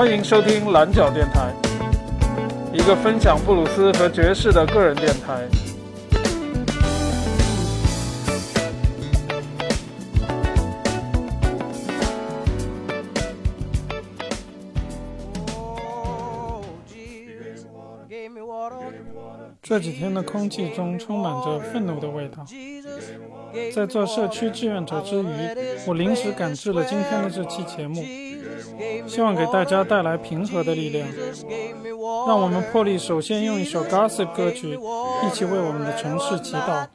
欢迎收听蓝角电台，一个分享布鲁斯和爵士的个人电台。这几天的空气中充满着愤怒的味道。在做社区志愿者之余，我临时赶制了今天的这期节目，希望给大家带来平和的力量。让我们破例首先用一首 Gossip 歌曲，一起为我们的城市祈祷。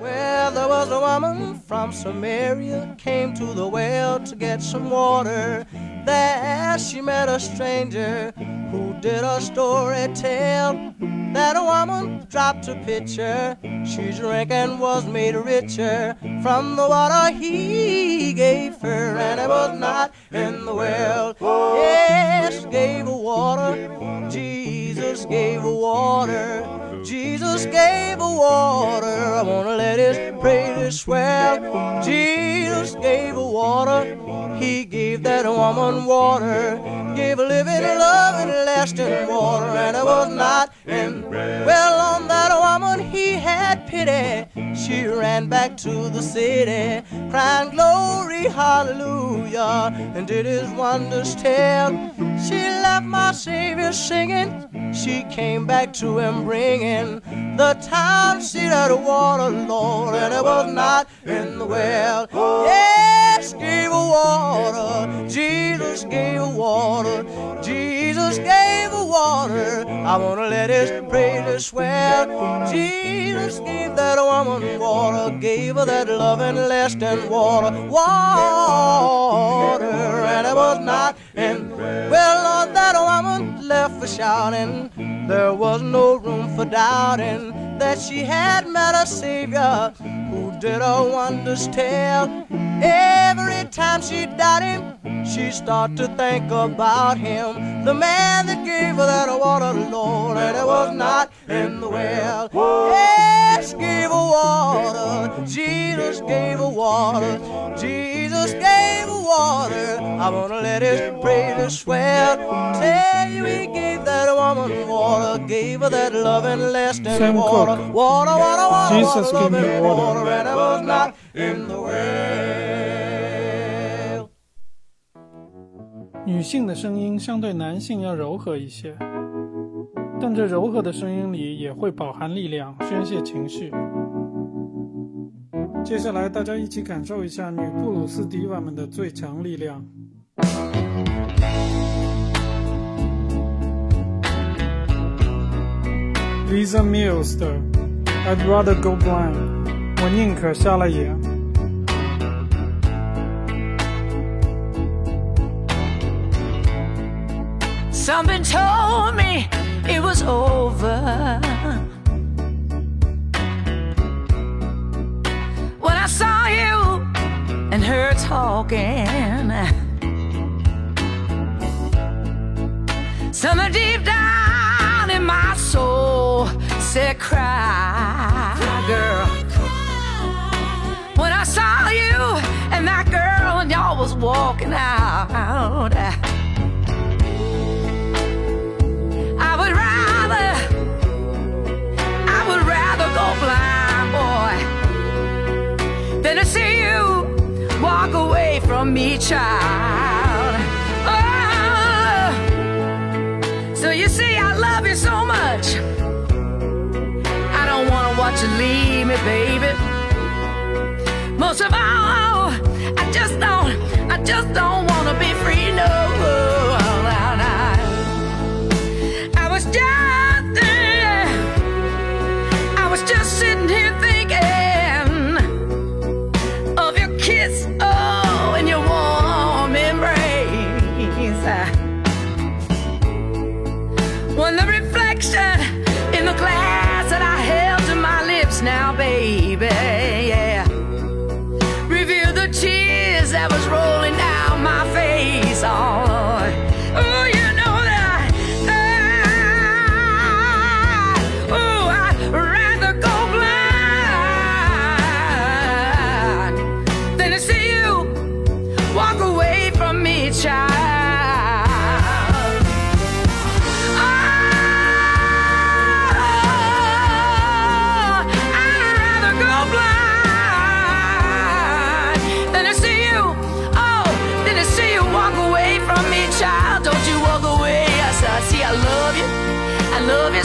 Well, there was a woman from Samaria came to the well to get some water. There she met a stranger who did a story tell that a woman dropped a pitcher. She drank and was made richer from the water he gave her, and it was not in the well. Yes, gave her water. Jesus gave her water. Jesus gave a water. I wanna let his praise swell. Jesus gave a water. He gave that woman water. Gave a living, loving, lasting water. And it was not in. Well, on that woman he had pity. She ran back to the city, crying glory, hallelujah, and did his wonders tell. She left my Savior singing. She came back to him bringing the town she the water, Lord, and it was not in the well. Yes, gave a water. Jesus gave a water. Jesus gave a water. I wanna let his praises swell. Jesus gave that woman water, gave her that loving, lasting water, water, and it was not in. The well, Lord, that woman left for shouting. There was no room for doubting that she had met a Savior who did her wonders tell. Every time she doubted him, she start to think about him. The man that gave her that water, Lord, and it was not in the well. Yes, gave her water. Jesus gave her water. Jesus gave water. I wanna let his praises swell. Tell you he gave that woman water, gave her that loving lasting water. Water, water, water, Jesus water, gave me water. water, and it was not in the well. 女性的声音相对男性要柔和一些，但这柔和的声音里也会饱含力量，宣泄情绪。接下来，大家一起感受一下女布鲁斯迪瓦们的最强力量。Lisa Mills 的 "I'd Rather Go Blind"，我宁可瞎了眼。Something told me it was over. And her talking, something deep down in my soul said, Cry, girl. When I saw you and that girl and y'all was walking out. Me, child. Oh, so you see, I love you so much. I don't want to watch you leave me, baby. Most of all, I just don't, I just don't want to be free, no. I was just sitting here child.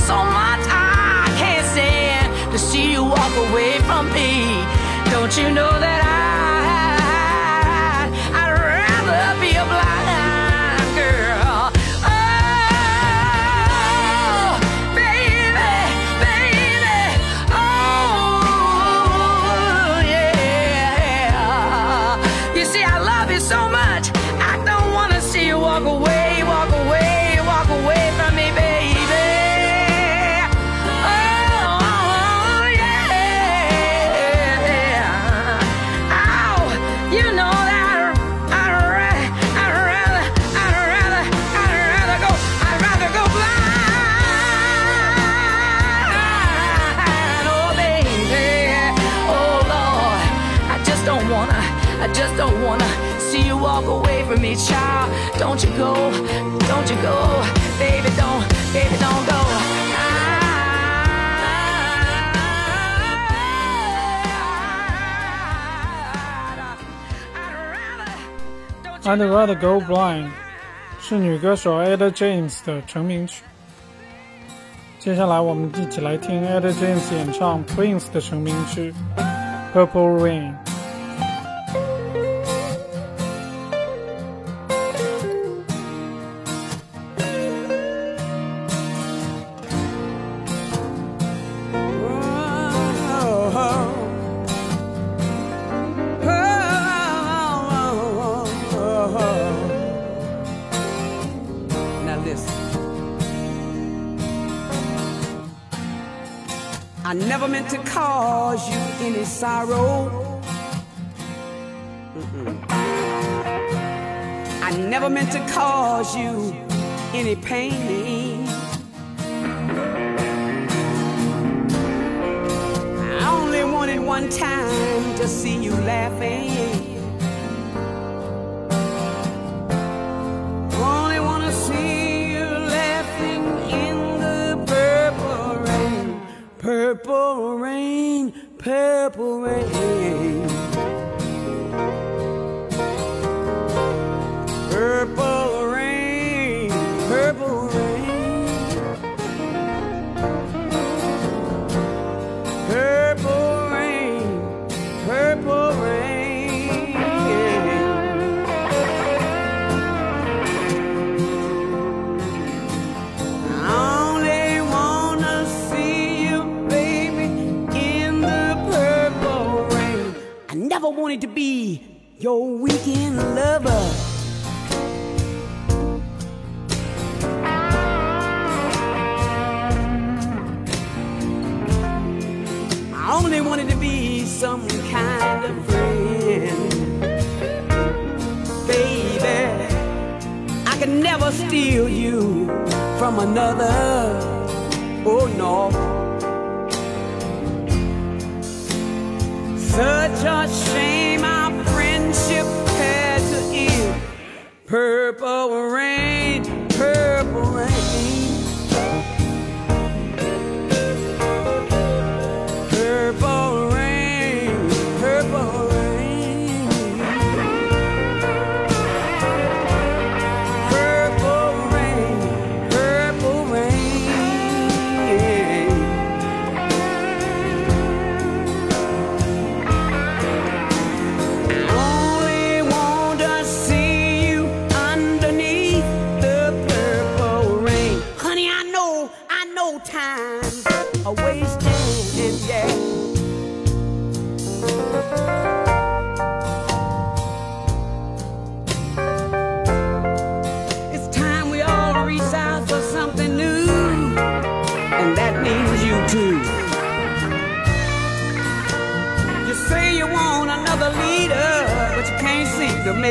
So much. I can't stand to see you walk away from me. Don't you know that I? I just don't wanna see you walk away from me, child. Don't you go, don't you go, baby, don't, baby, don't go. I'd rather go blind 是女歌手 Etta James 的成名曲。接下来，我们一起来听 Etta James 演唱 Prince 的成名曲《Purple Rain》。Any sorrow. Mm-mm. I never meant to cause you any pain. I only wanted one time to see you laughing. Purple rain. Your weekend lover.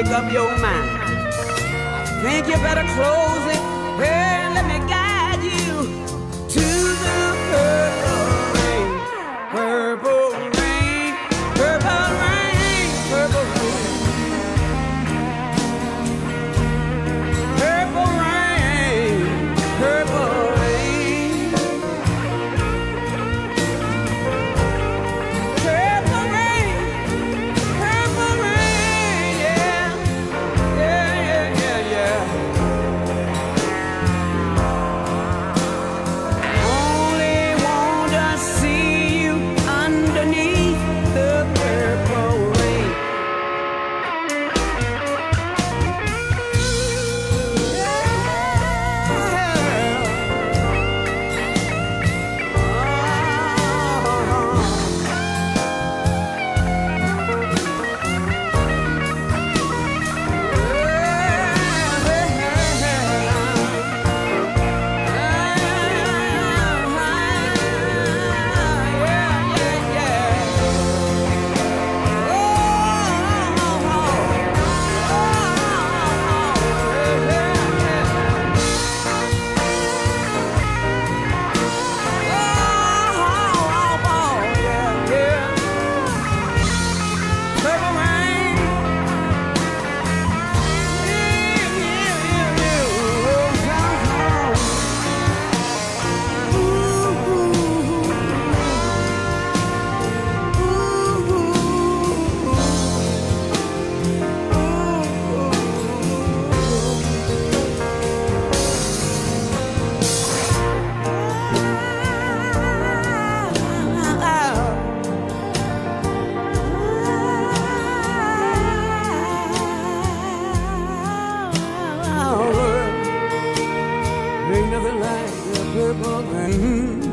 Make up your mind. I think you better close it never liked a purple man.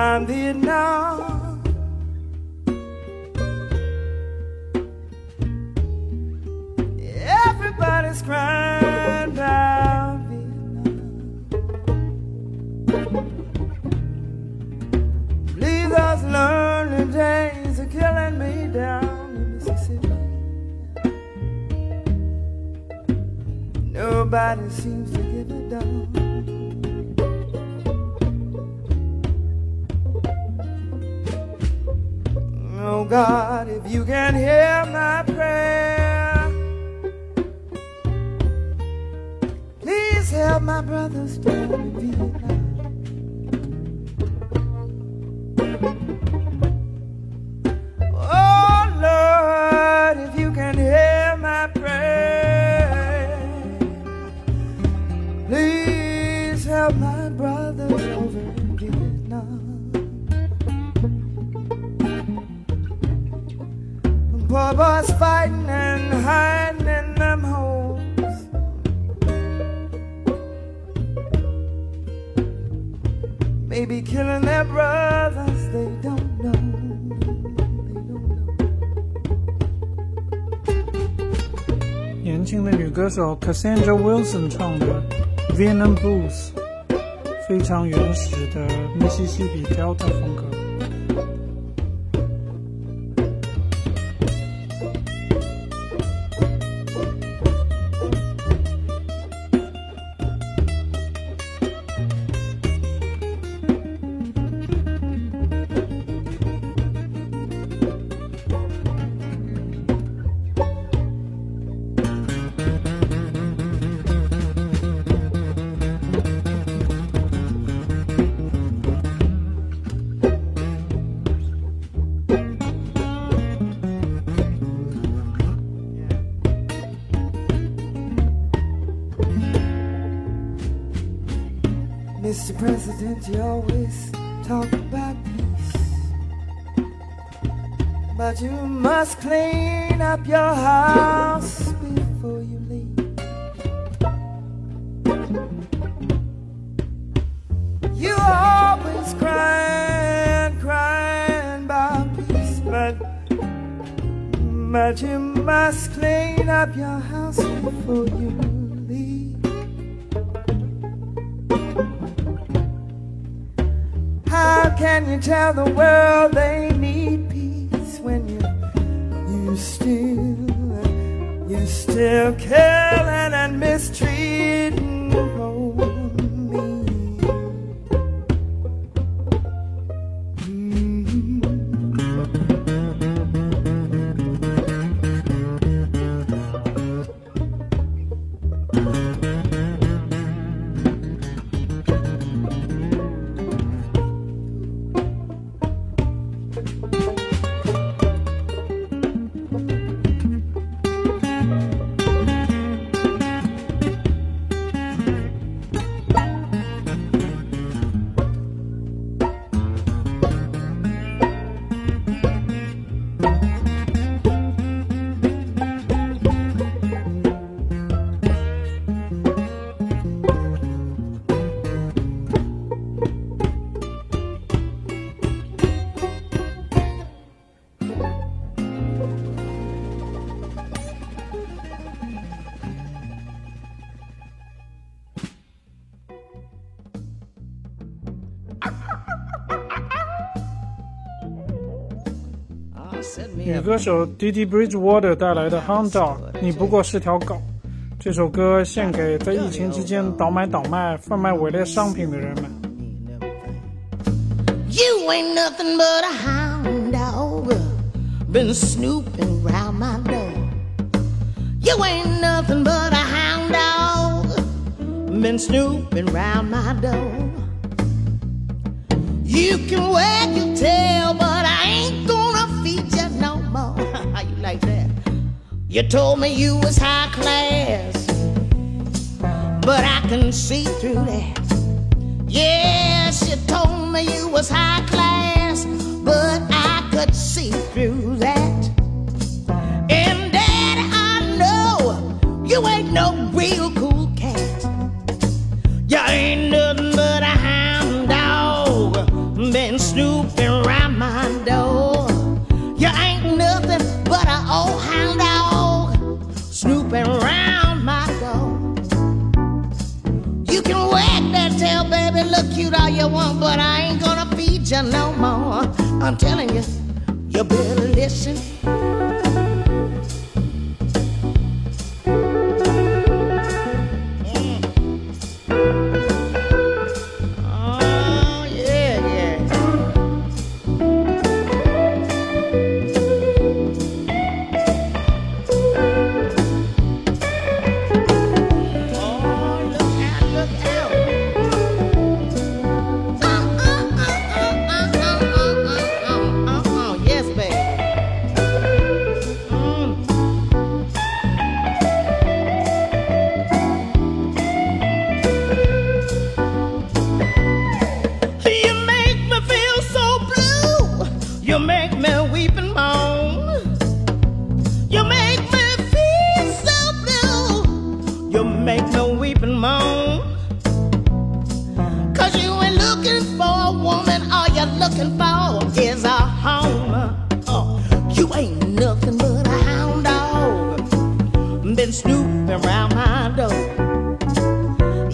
Vietnam, Vietnam. God, if you can hear my prayer, please help my brothers in Poor boys fighting and hiding in them holes. Maybe killing their brothers, they don't know. They don't know. 年轻的女歌手 Cassandra Wilson 唱的《Vietnam Blues》，非常原始的密西西比 Delta 风格。 President, you always talk about peace. But you must clean up your house before you leave. You always crying, crying about peace, but but you must clean up your house before you leave. Can you tell the world they need peace when you you still you still killing and mistreating 歌手 Didi Bridgewater 带来的《Hound Dog》，你不过是条狗。这首歌献给在疫情期间倒买倒卖、贩卖伪劣商品的人们。You ain't nothing but a hound dog. Been snooping round my door. You ain't nothing but a hound dog. Been snooping round my door. You can wag your tail, but I ain't gonna like that. You told me you was high class, but I can see through that. Yes, you told me you was high class, but I could see through that. And Dad, I know you ain't no real cool cat. You ain't no you one, but I ain't gonna feed you no more. I'm telling you, you better listen.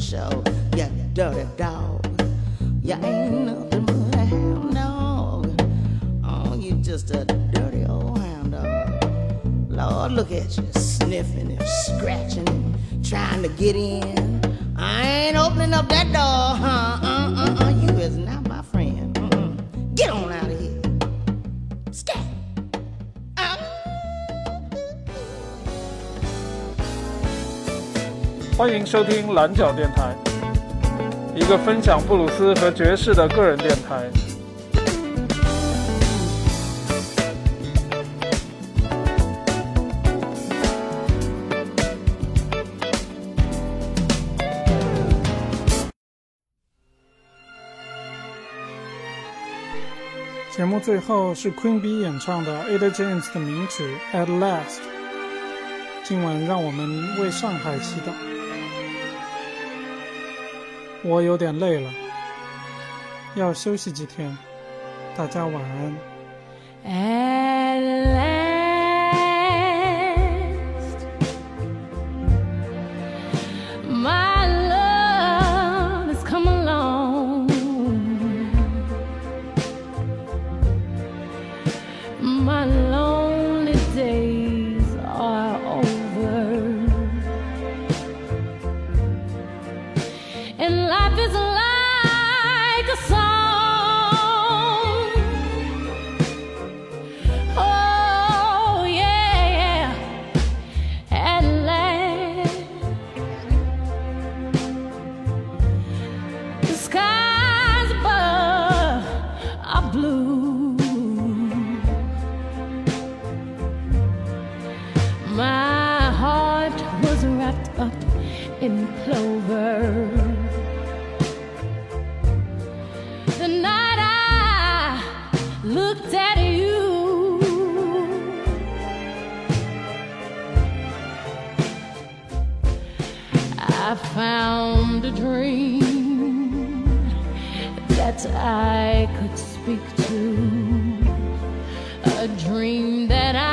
sure. You dirty dog. You ain't nothing but a hound dog. Oh, you just a dirty old hound dog. Lord, look at you, sniffing and scratching trying to get in. I ain't opening up that door, huh? Uh, 欢迎收听蓝角电台，一个分享布鲁斯和爵士的个人电台。节目最后是 Queen B 演唱的 Ada James 的名曲《At Last》。今晚让我们为上海祈祷。我有点累了，要休息几天。大家晚安。A dream that I